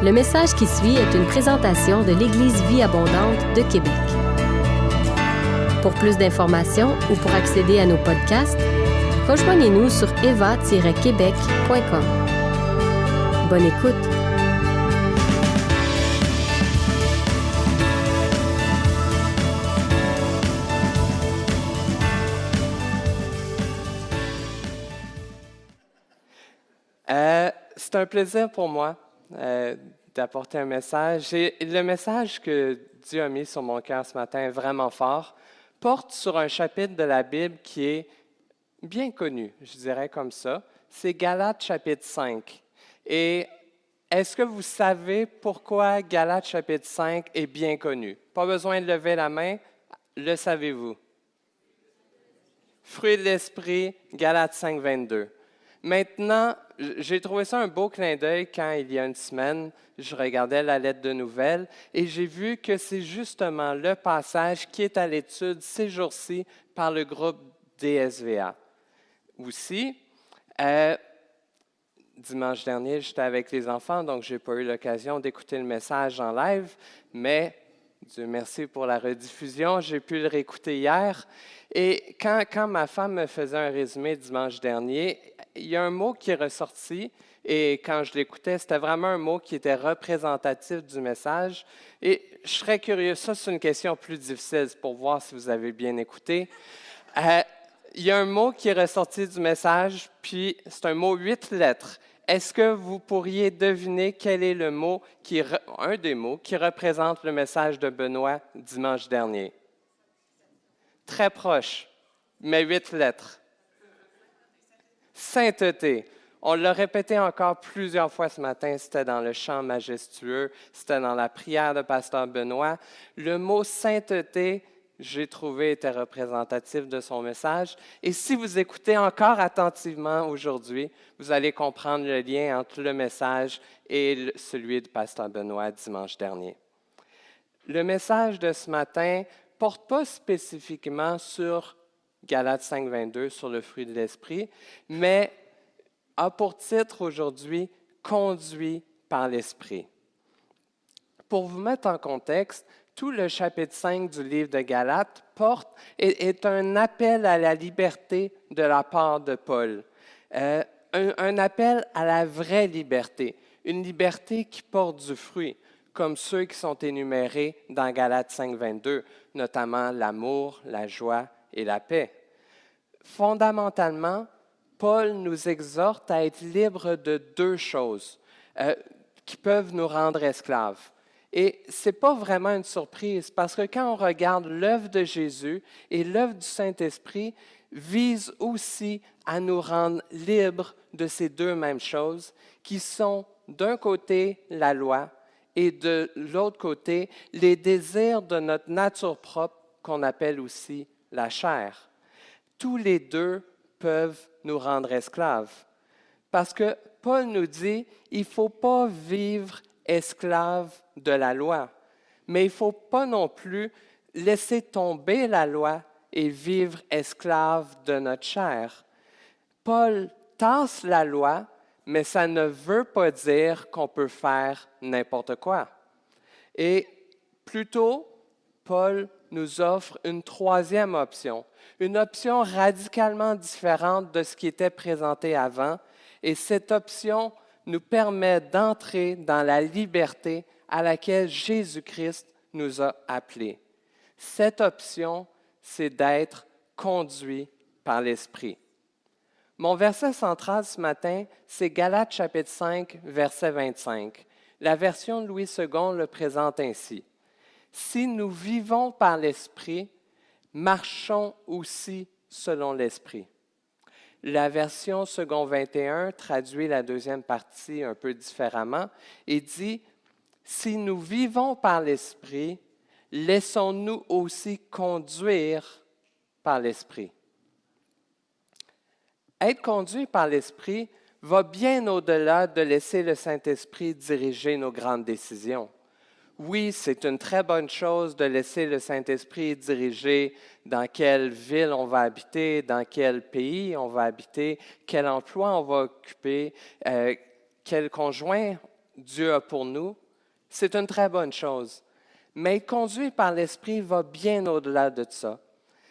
Le message qui suit est une présentation de l'Église Vie Abondante de Québec. Pour plus d'informations ou pour accéder à nos podcasts, rejoignez-nous sur eva-québec.com. Bonne écoute! Euh, c'est un plaisir pour moi euh, d'apporter un message. Et le message que Dieu a mis sur mon cœur ce matin, vraiment fort, porte sur un chapitre de la Bible qui est bien connu, je dirais comme ça. C'est Galates chapitre 5. Et est-ce que vous savez pourquoi Galates chapitre 5 est bien connu? Pas besoin de lever la main, le savez-vous? Fruit de l'esprit, Galates 5, 22. Maintenant, j'ai trouvé ça un beau clin d'œil quand il y a une semaine, je regardais la lettre de nouvelles et j'ai vu que c'est justement le passage qui est à l'étude ces jours-ci par le groupe DSVA. Aussi, euh, dimanche dernier, j'étais avec les enfants, donc je n'ai pas eu l'occasion d'écouter le message en live, mais Dieu merci pour la rediffusion, j'ai pu le réécouter hier. Et quand, quand ma femme me faisait un résumé dimanche dernier, il y a un mot qui est ressorti et quand je l'écoutais, c'était vraiment un mot qui était représentatif du message. Et je serais curieux, ça c'est une question plus difficile pour voir si vous avez bien écouté. Euh, il y a un mot qui est ressorti du message, puis c'est un mot huit lettres. Est-ce que vous pourriez deviner quel est le mot, qui, un des mots, qui représente le message de Benoît dimanche dernier? Très proche, mais huit lettres. Sainteté. On l'a répété encore plusieurs fois ce matin, c'était dans le chant majestueux, c'était dans la prière de Pasteur Benoît. Le mot sainteté, j'ai trouvé, était représentatif de son message. Et si vous écoutez encore attentivement aujourd'hui, vous allez comprendre le lien entre le message et celui de Pasteur Benoît dimanche dernier. Le message de ce matin porte pas spécifiquement sur Galates 5, 22 sur le fruit de l'esprit, mais a pour titre aujourd'hui Conduit par l'esprit. Pour vous mettre en contexte, tout le chapitre 5 du livre de Galates porte, est, un appel à la liberté de la part de Paul. Euh, un, un, appel à la vraie liberté, une liberté qui porte du fruit, comme ceux qui sont énumérés dans Galates 5, 22, notamment l'amour, la joie et la paix. Fondamentalement, Paul nous exhorte à être libres de deux choses euh, qui peuvent nous rendre esclaves. Et ce n'est pas vraiment une surprise parce que quand on regarde l'œuvre de Jésus et l'œuvre du Saint-Esprit, vise aussi à nous rendre libres de ces deux mêmes choses qui sont d'un côté la loi et de l'autre côté les désirs de notre nature propre qu'on appelle aussi la chair tous les deux peuvent nous rendre esclaves. Parce que Paul nous dit, il ne faut pas vivre esclave de la loi, mais il ne faut pas non plus laisser tomber la loi et vivre esclave de notre chair. Paul tasse la loi, mais ça ne veut pas dire qu'on peut faire n'importe quoi. Et plutôt, Paul nous offre une troisième option, une option radicalement différente de ce qui était présenté avant. Et cette option nous permet d'entrer dans la liberté à laquelle Jésus-Christ nous a appelés. Cette option, c'est d'être conduit par l'Esprit. Mon verset central ce matin, c'est Galates chapitre 5, verset 25. La version de Louis II le présente ainsi. Si nous vivons par l'Esprit, marchons aussi selon l'Esprit. La version second 21 traduit la deuxième partie un peu différemment et dit, Si nous vivons par l'Esprit, laissons-nous aussi conduire par l'Esprit. Être conduit par l'Esprit va bien au-delà de laisser le Saint-Esprit diriger nos grandes décisions oui, c'est une très bonne chose de laisser le Saint-Esprit diriger dans quelle ville on va habiter, dans quel pays on va habiter, quel emploi on va occuper, euh, quel conjoint Dieu a pour nous, c'est une très bonne chose. Mais être conduit par l'Esprit va bien au-delà de ça.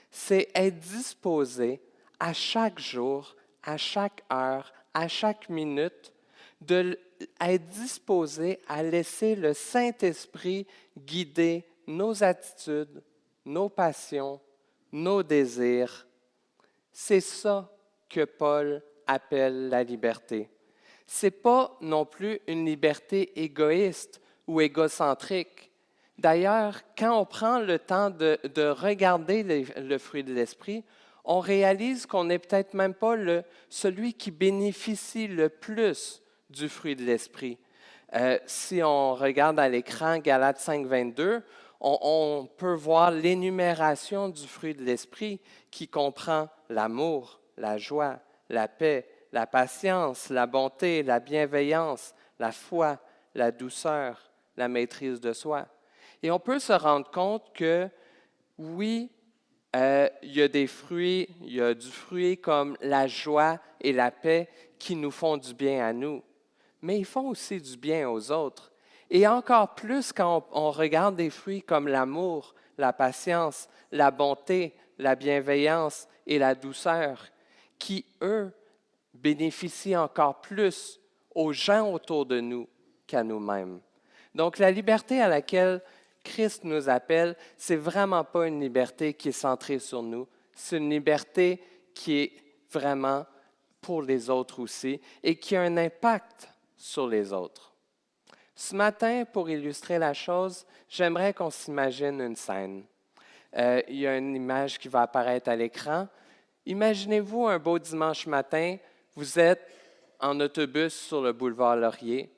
C'est être disposé à chaque jour, à chaque heure, à chaque minute, de être disposé à laisser le Saint-Esprit guider nos attitudes, nos passions, nos désirs. C'est ça que Paul appelle la liberté. Ce n'est pas non plus une liberté égoïste ou égocentrique. D'ailleurs, quand on prend le temps de, regarder le fruit de l'esprit, on réalise qu'on n'est peut-être même pas celui qui bénéficie le plus du fruit de l'esprit. Euh, si on regarde à l'écran Galates 5, 22, on, peut voir l'énumération du fruit de l'esprit qui comprend l'amour, la joie, la paix, la patience, la bonté, la bienveillance, la foi, la douceur, la maîtrise de soi. Et on peut se rendre compte que oui, euh, il y a des fruits, il y a du fruit comme la joie et la paix qui nous font du bien à nous, mais ils font aussi du bien aux autres. Et encore plus quand on, regarde des fruits comme l'amour, la patience, la bonté, la bienveillance et la douceur, qui, eux, bénéficient encore plus aux gens autour de nous qu'à nous-mêmes. Donc la liberté à laquelle Christ nous appelle, c'est vraiment pas une liberté qui est centrée sur nous, c'est une liberté qui est vraiment pour les autres aussi et qui a un impact sur les autres. Ce matin, pour illustrer la chose, j'aimerais qu'on s'imagine une scène. Euh, il y a une image qui va apparaître à l'écran. Imaginez-vous un beau dimanche matin, vous êtes en autobus sur le boulevard Laurier,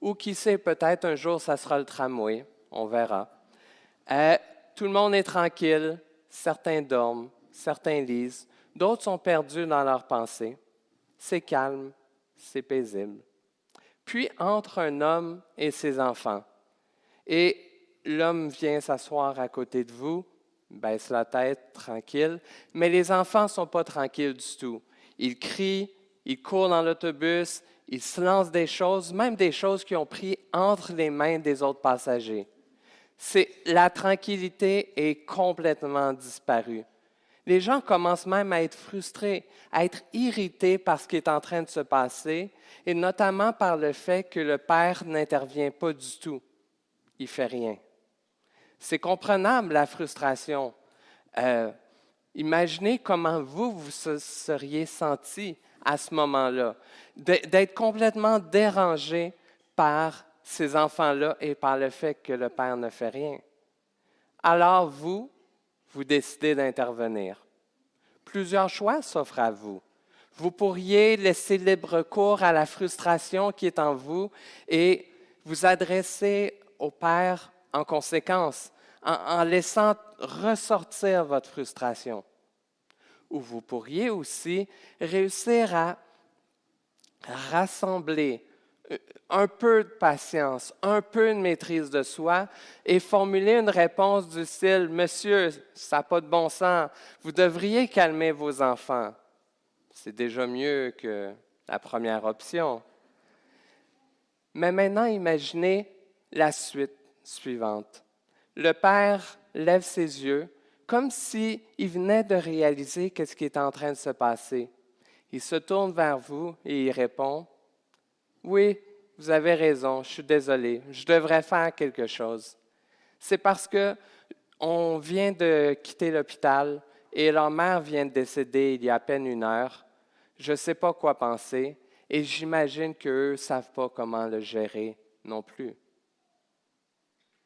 ou qui sait, peut-être un jour, ça sera le tramway, on verra. Euh, tout le monde est tranquille, certains dorment, certains lisent, d'autres sont perdus dans leurs pensées. C'est calme, c'est paisible. Puis entre un homme et ses enfants. Et l'homme vient s'asseoir à côté de vous, baisse la tête, tranquille, mais les enfants ne sont pas tranquilles du tout. Ils crient, ils courent dans l'autobus, ils se lancent des choses, même des choses qui ont pris entre les mains des autres passagers. C'est, la tranquillité est complètement disparue. Les gens commencent même à être frustrés, à être irrités par ce qui est en train de se passer, et notamment par le fait que le Père n'intervient pas du tout. Il fait rien. C'est comprenable, la frustration. Euh, imaginez comment vous, vous seriez senti à ce moment-là, d'être complètement dérangé par ces enfants-là et par le fait que le Père ne fait rien. Alors vous, vous décidez d'intervenir. Plusieurs choix s'offrent à vous. Vous pourriez laisser libre cours à la frustration qui est en vous et vous adresser au Père en conséquence, en, laissant ressortir votre frustration. Ou vous pourriez aussi réussir à rassembler un peu de patience, un peu de maîtrise de soi et formuler une réponse du style Monsieur, ça n'a pas de bon sens, vous devriez calmer vos enfants. C'est déjà mieux que la première option. Mais maintenant, imaginez la suite suivante. Le Père lève ses yeux comme s'il venait de réaliser ce qui est en train de se passer. Il se tourne vers vous et il répond, Oui, vous avez raison, je suis désolé, je devrais faire quelque chose. C'est parce que on vient de quitter l'hôpital et leur mère vient de décéder il y a à peine une heure. Je ne sais pas quoi penser et j'imagine qu'eux ne savent pas comment le gérer non plus.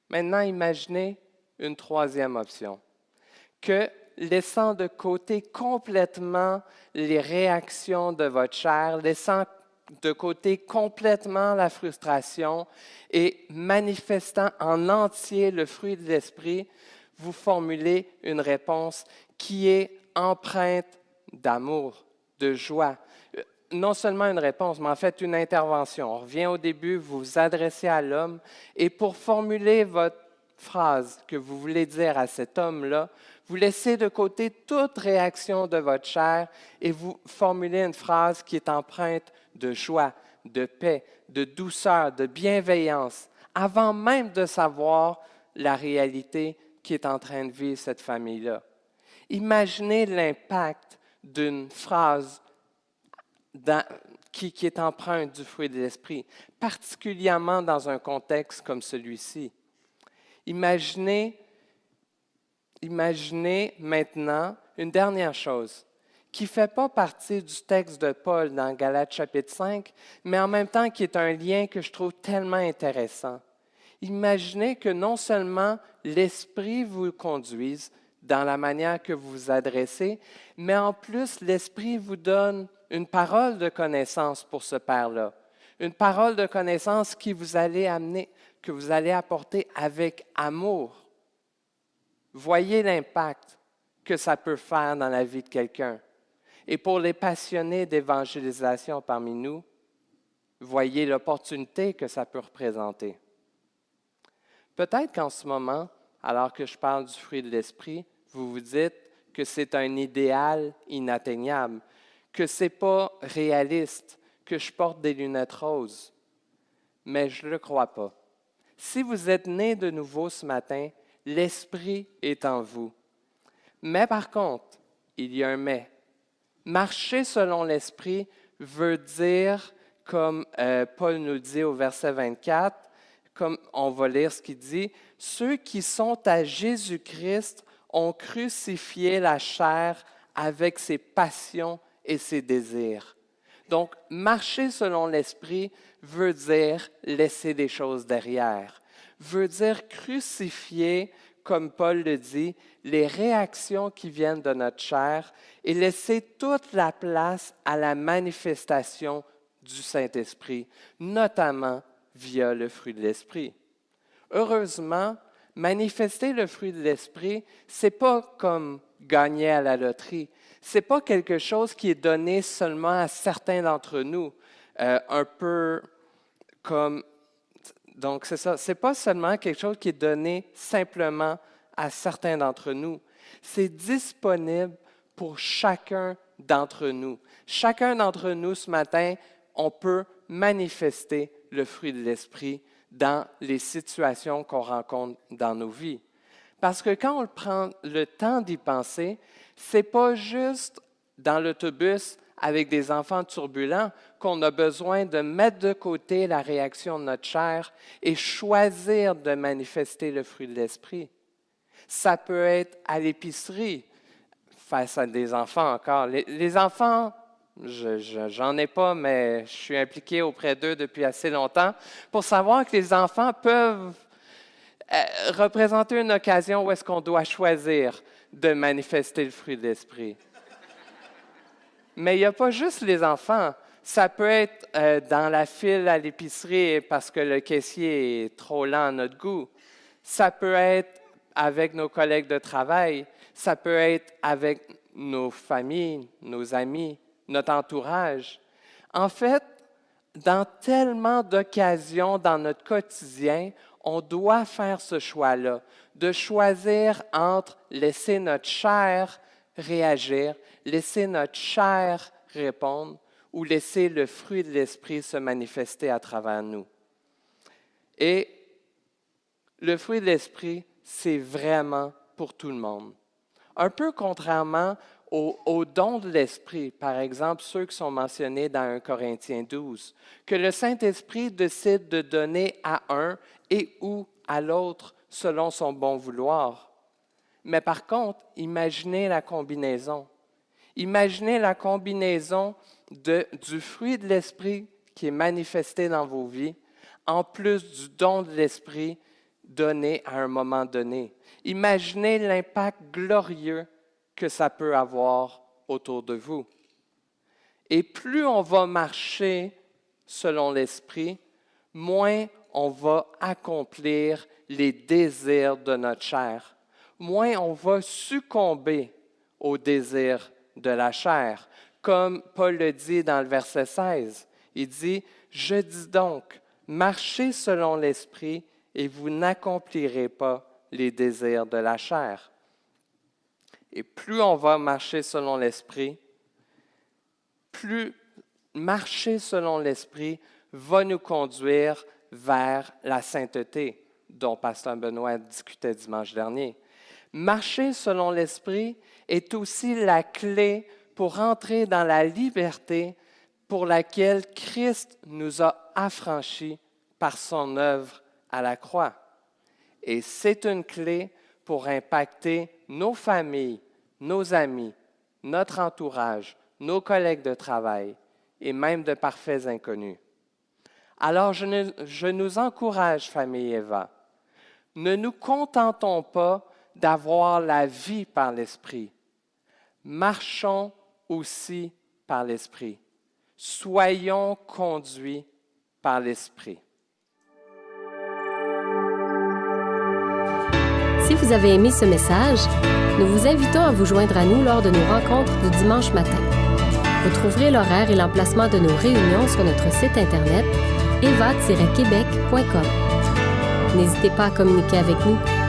Maintenant, imaginez une troisième option, que laissant de côté complètement les réactions de votre chair, laissant de côté complètement la frustration et manifestant en entier le fruit de l'esprit, vous formulez une réponse qui est empreinte d'amour, de joie. Non seulement une réponse, mais en fait une intervention. On revient au début, vous vous adressez à l'homme et pour formuler votre phrase que vous voulez dire à cet homme-là, vous laissez de côté toute réaction de votre chair et vous formulez une phrase qui est empreinte de joie, de paix, de douceur, de bienveillance, avant même de savoir la réalité qui est en train de vivre cette famille-là. Imaginez l'impact d'une phrase qui, qui, est empreinte du fruit de l'esprit, particulièrement dans un contexte comme celui-ci. Imaginez, imaginez maintenant une dernière chose qui ne fait pas partie du texte de Paul dans Galates chapitre 5, mais en même temps qui est un lien que je trouve tellement intéressant. Imaginez que non seulement l'Esprit vous conduise dans la manière que vous vous adressez, mais en plus l'Esprit vous donne une parole de connaissance pour ce Père-là, une parole de connaissance qui vous allez amener, que vous allez apporter avec amour. Voyez l'impact que ça peut faire dans la vie de quelqu'un. Et pour les passionnés d'évangélisation parmi nous, voyez l'opportunité que ça peut représenter. Peut-être qu'en ce moment, alors que je parle du fruit de l'esprit, vous vous dites que c'est un idéal inatteignable, que ce n'est pas réaliste, que je porte des lunettes roses. Mais je ne le crois pas. Si vous êtes né de nouveau ce matin, l'Esprit est en vous. Mais par contre, il y a un mais. Marcher selon l'Esprit veut dire, comme euh, Paul nous dit au verset 24, comme on va lire ce qu'il dit, ceux qui sont à Jésus-Christ ont crucifié la chair avec ses passions et ses désirs. Donc, marcher selon l'Esprit veut dire laisser des choses derrière, veut dire crucifier comme Paul le dit, les réactions qui viennent de notre chair et laisser toute la place à la manifestation du Saint-Esprit, notamment via le fruit de l'Esprit. Heureusement, manifester le fruit de l'Esprit, c'est pas comme gagner à la loterie. C'est pas quelque chose qui est donné seulement à certains d'entre nous, euh, un peu comme donc, c'est ça. Ce n'est pas seulement quelque chose qui est donné simplement à certains d'entre nous. C'est disponible pour chacun d'entre nous. Chacun d'entre nous, ce matin, on peut manifester le fruit de l'Esprit dans les situations qu'on rencontre dans nos vies. Parce que quand on prend le temps d'y penser, ce n'est pas juste dans l'autobus avec des enfants turbulents qu'on a besoin de mettre de côté la réaction de notre chair et choisir de manifester le fruit de l'esprit. Ça peut être à l'épicerie, face à des enfants encore. Les, enfants, j'en ai pas, mais je suis impliqué auprès d'eux depuis assez longtemps pour savoir que les enfants peuvent euh, représenter une occasion où est-ce qu'on doit choisir de manifester le fruit de l'esprit. Mais il n'y a pas juste les enfants. Ça peut être euh, dans la file à l'épicerie parce que le caissier est trop lent à notre goût. Ça peut être avec nos collègues de travail. Ça peut être avec nos familles, nos amis, notre entourage. En fait, dans tellement d'occasions dans notre quotidien, on doit faire ce choix-là, de choisir entre laisser notre chair réagir, laisser notre chair répondre ou laisser le fruit de l'esprit se manifester à travers nous. Et le fruit de l'esprit, c'est vraiment pour tout le monde. Un peu contrairement aux, dons de l'esprit, par exemple ceux qui sont mentionnés dans 1 Corinthiens 12, que le Saint-Esprit décide de donner à un et ou à l'autre selon son bon vouloir. Mais par contre, imaginez la combinaison. Imaginez la combinaison du fruit de l'Esprit qui est manifesté dans vos vies, en plus du don de l'Esprit donné à un moment donné. Imaginez l'impact glorieux que ça peut avoir autour de vous. Et plus on va marcher selon l'Esprit, moins on va accomplir les désirs de notre chair moins on va succomber au désir de la chair. Comme Paul le dit dans le verset 16, il dit, Je dis donc, marchez selon l'Esprit et vous n'accomplirez pas les désirs de la chair. Et plus on va marcher selon l'Esprit, plus marcher selon l'Esprit va nous conduire vers la sainteté dont Pasteur Benoît discutait dimanche dernier. Marcher selon l'Esprit est aussi la clé pour entrer dans la liberté pour laquelle Christ nous a affranchis par son œuvre à la croix. Et c'est une clé pour impacter nos familles, nos amis, notre entourage, nos collègues de travail et même de parfaits inconnus. Alors je, je nous encourage, famille Eva, ne nous contentons pas d'avoir la vie par l'Esprit. Marchons aussi par l'Esprit. Soyons conduits par l'Esprit. Si vous avez aimé ce message, nous vous invitons à vous joindre à nous lors de nos rencontres du dimanche matin. Vous trouverez l'horaire et l'emplacement de nos réunions sur notre site internet eva-québec.com. N'hésitez pas à communiquer avec nous